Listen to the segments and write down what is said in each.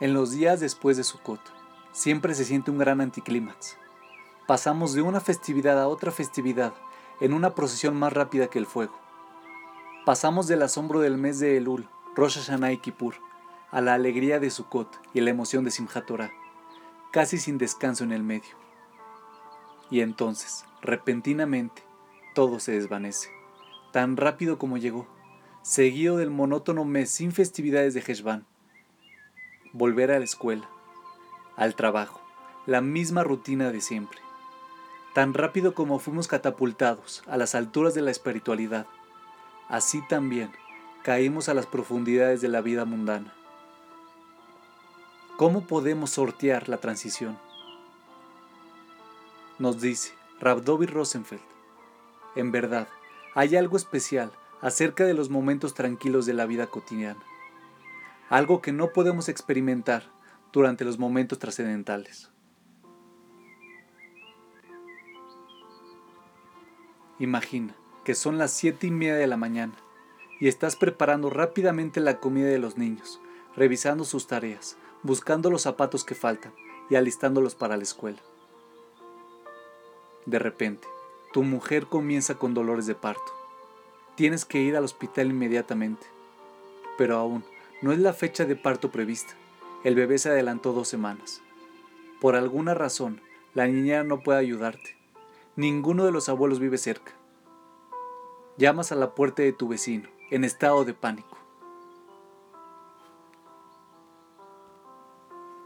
En los días después de Sukkot, siempre se siente un gran anticlímax. Pasamos de una festividad a otra festividad en una procesión más rápida que el fuego. Pasamos del asombro del mes de Elul, Rosh Hashanah y Kippur, a la alegría de Sukkot y la emoción de Simchat Torah, casi sin descanso en el medio. Y entonces, repentinamente, todo se desvanece, tan rápido como llegó, seguido del monótono mes sin festividades de Heshvan volver a la escuela, al trabajo, la misma rutina de siempre. Tan rápido como fuimos catapultados a las alturas de la espiritualidad, así también caímos a las profundidades de la vida mundana. ¿Cómo podemos sortear la transición? Nos dice Rabdovi Rosenfeld, en verdad, hay algo especial acerca de los momentos tranquilos de la vida cotidiana algo que no podemos experimentar durante los momentos trascendentales. Imagina que son las siete y media de la mañana y estás preparando rápidamente la comida de los niños, revisando sus tareas, buscando los zapatos que faltan y alistándolos para la escuela. De repente, tu mujer comienza con dolores de parto. Tienes que ir al hospital inmediatamente, pero aún no es la fecha de parto prevista. El bebé se adelantó dos semanas. Por alguna razón, la niñera no puede ayudarte. Ninguno de los abuelos vive cerca. Llamas a la puerta de tu vecino, en estado de pánico.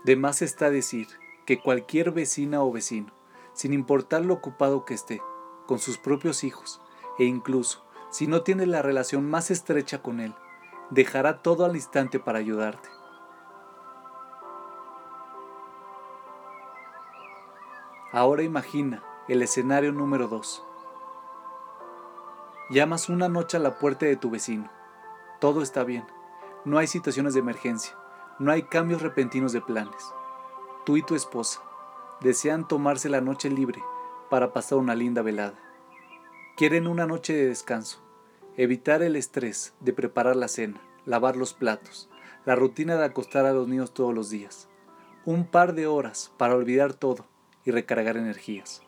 De más está decir que cualquier vecina o vecino, sin importar lo ocupado que esté, con sus propios hijos, e incluso si no tiene la relación más estrecha con él, dejará todo al instante para ayudarte. Ahora imagina el escenario número 2. Llamas una noche a la puerta de tu vecino. Todo está bien. No hay situaciones de emergencia. No hay cambios repentinos de planes. Tú y tu esposa desean tomarse la noche libre para pasar una linda velada. Quieren una noche de descanso Evitar el estrés de preparar la cena, lavar los platos, la rutina de acostar a los niños todos los días. Un par de horas para olvidar todo y recargar energías.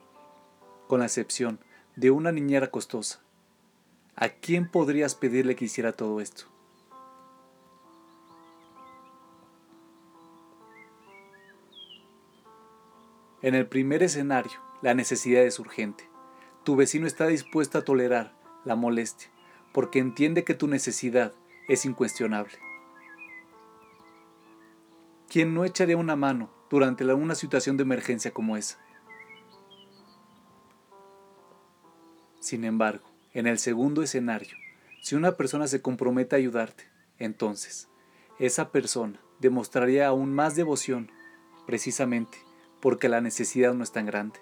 Con la excepción de una niñera costosa. ¿A quién podrías pedirle que hiciera todo esto? En el primer escenario, la necesidad es urgente. Tu vecino está dispuesto a tolerar la molestia, porque entiende que tu necesidad es incuestionable. ¿Quién no echaría una mano durante una situación de emergencia como esa? Sin embargo, en el segundo escenario, si una persona se compromete a ayudarte, entonces esa persona demostraría aún más devoción, precisamente porque la necesidad no es tan grande.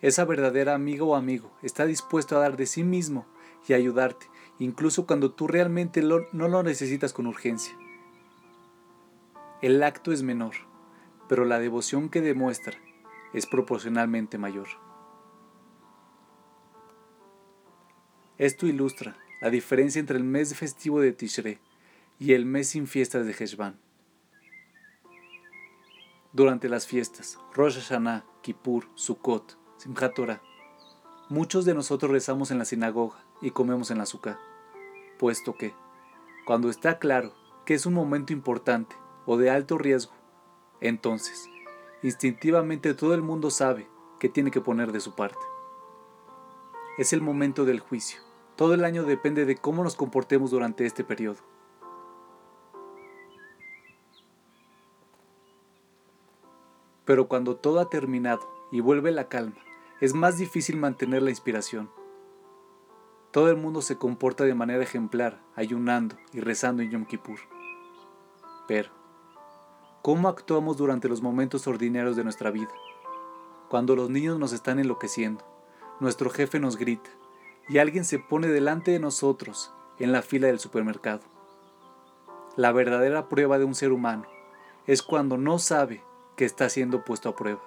Esa verdadera amiga o amigo está dispuesto a dar de sí mismo y ayudarte, incluso cuando tú realmente no lo necesitas con urgencia. El acto es menor, pero la devoción que demuestra es proporcionalmente mayor. Esto ilustra la diferencia entre el mes festivo de Tishrei y el mes sin fiestas de Heshvan. Durante las fiestas, Rosh Hashanah, Kippur, Sukkot, Simchat Torah, muchos de nosotros rezamos en la sinagoga y comemos en la azúcar, puesto que, cuando está claro que es un momento importante o de alto riesgo, entonces, instintivamente todo el mundo sabe que tiene que poner de su parte. Es el momento del juicio. Todo el año depende de cómo nos comportemos durante este periodo. Pero cuando todo ha terminado y vuelve la calma, es más difícil mantener la inspiración. Todo el mundo se comporta de manera ejemplar, ayunando y rezando en Yom Kippur. Pero, ¿cómo actuamos durante los momentos ordinarios de nuestra vida? Cuando los niños nos están enloqueciendo, nuestro jefe nos grita y alguien se pone delante de nosotros en la fila del supermercado. La verdadera prueba de un ser humano es cuando no sabe que está siendo puesto a prueba.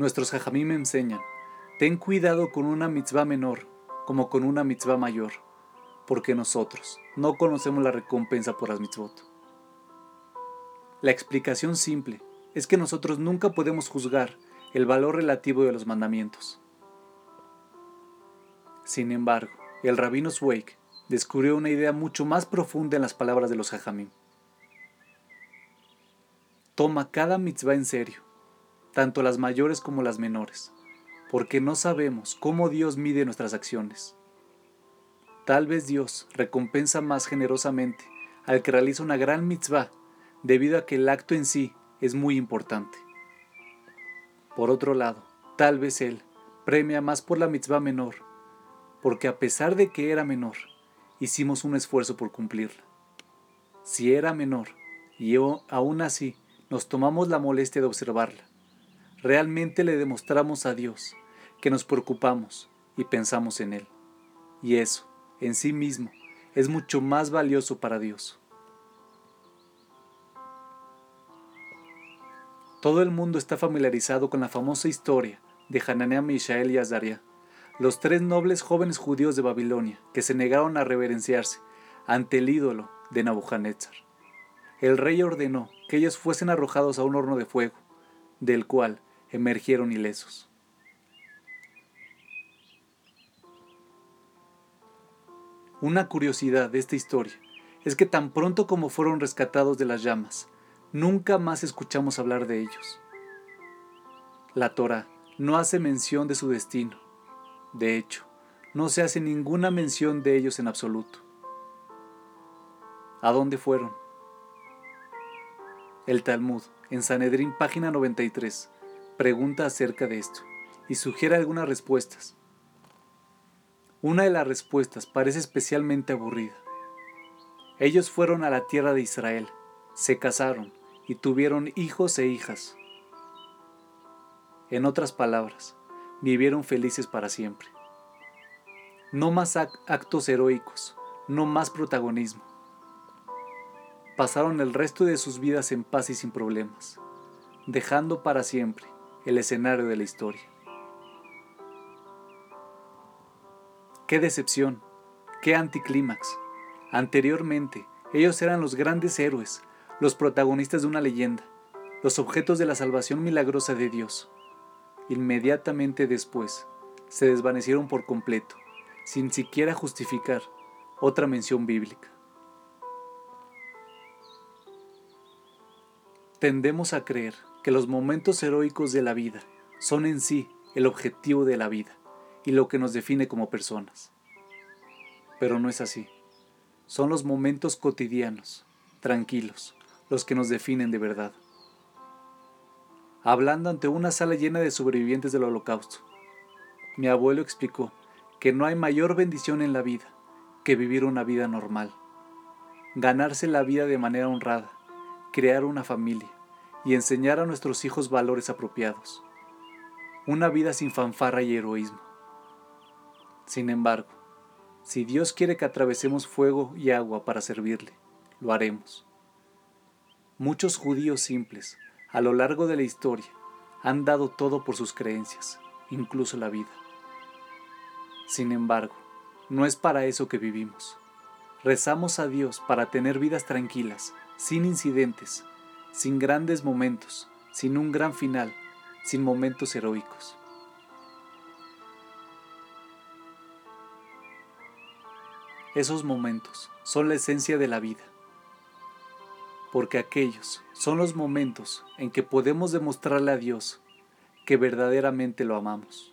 Nuestros jajamim me enseñan, ten cuidado con una mitzvah menor como con una mitzvah mayor, porque nosotros no conocemos la recompensa por las mitzvot. La explicación simple es que nosotros nunca podemos juzgar el valor relativo de los mandamientos. Sin embargo, el rabino Zweig descubrió una idea mucho más profunda en las palabras de los hajamim. Toma cada mitzvah en serio, tanto las mayores como las menores, porque no sabemos cómo Dios mide nuestras acciones. Tal vez Dios recompensa más generosamente al que realiza una gran mitzvah debido a que el acto en sí es muy importante. Por otro lado, tal vez Él premia más por la mitzvah menor, porque a pesar de que era menor, hicimos un esfuerzo por cumplirla. Si era menor, y aún así nos tomamos la molestia de observarla, realmente le demostramos a Dios que nos preocupamos y pensamos en Él. Y eso, en sí mismo, es mucho más valioso para Dios. Todo el mundo está familiarizado con la famosa historia de Hananiah, Mishael y Azaria, los tres nobles jóvenes judíos de Babilonia que se negaron a reverenciarse ante el ídolo de Nabucodonosor. El rey ordenó que ellos fuesen arrojados a un horno de fuego, del cual emergieron ilesos. Una curiosidad de esta historia es que tan pronto como fueron rescatados de las llamas, nunca más escuchamos hablar de ellos. La Torah no hace mención de su destino. De hecho, no se hace ninguna mención de ellos en absoluto. ¿A dónde fueron? El Talmud, en Sanedrín, página 93, pregunta acerca de esto y sugiere algunas respuestas. Una de las respuestas parece especialmente aburrida. Ellos fueron a la tierra de Israel, se casaron y tuvieron hijos e hijas. En otras palabras, vivieron felices para siempre. No más actos heroicos, no más protagonismo. Pasaron el resto de sus vidas en paz y sin problemas, dejando para siempre el escenario de la historia. ¡Qué decepción! ¡Qué anticlímax! Anteriormente, ellos eran los grandes héroes, los protagonistas de una leyenda, los objetos de la salvación milagrosa de Dios. Inmediatamente después, se desvanecieron por completo, sin siquiera justificar otra mención bíblica. Tendemos a creer que los momentos heroicos de la vida son en sí el objetivo de la vida y lo que nos define como personas. Pero no es así. Son los momentos cotidianos, tranquilos, los que nos definen de verdad. Hablando ante una sala llena de sobrevivientes del holocausto, mi abuelo explicó que no hay mayor bendición en la vida que vivir una vida normal, ganarse la vida de manera honrada, crear una familia y enseñar a nuestros hijos valores apropiados. Una vida sin fanfarra y heroísmo. Sin embargo, si Dios quiere que atravesemos fuego y agua para servirle, lo haremos. Muchos judíos simples, a lo largo de la historia, han dado todo por sus creencias, incluso la vida. Sin embargo, no es para eso que vivimos. Rezamos a Dios para tener vidas tranquilas, sin incidentes, sin grandes momentos, sin un gran final, sin momentos heroicos. Esos momentos son la esencia de la vida porque aquellos son los momentos en que podemos demostrarle a Dios que verdaderamente lo amamos.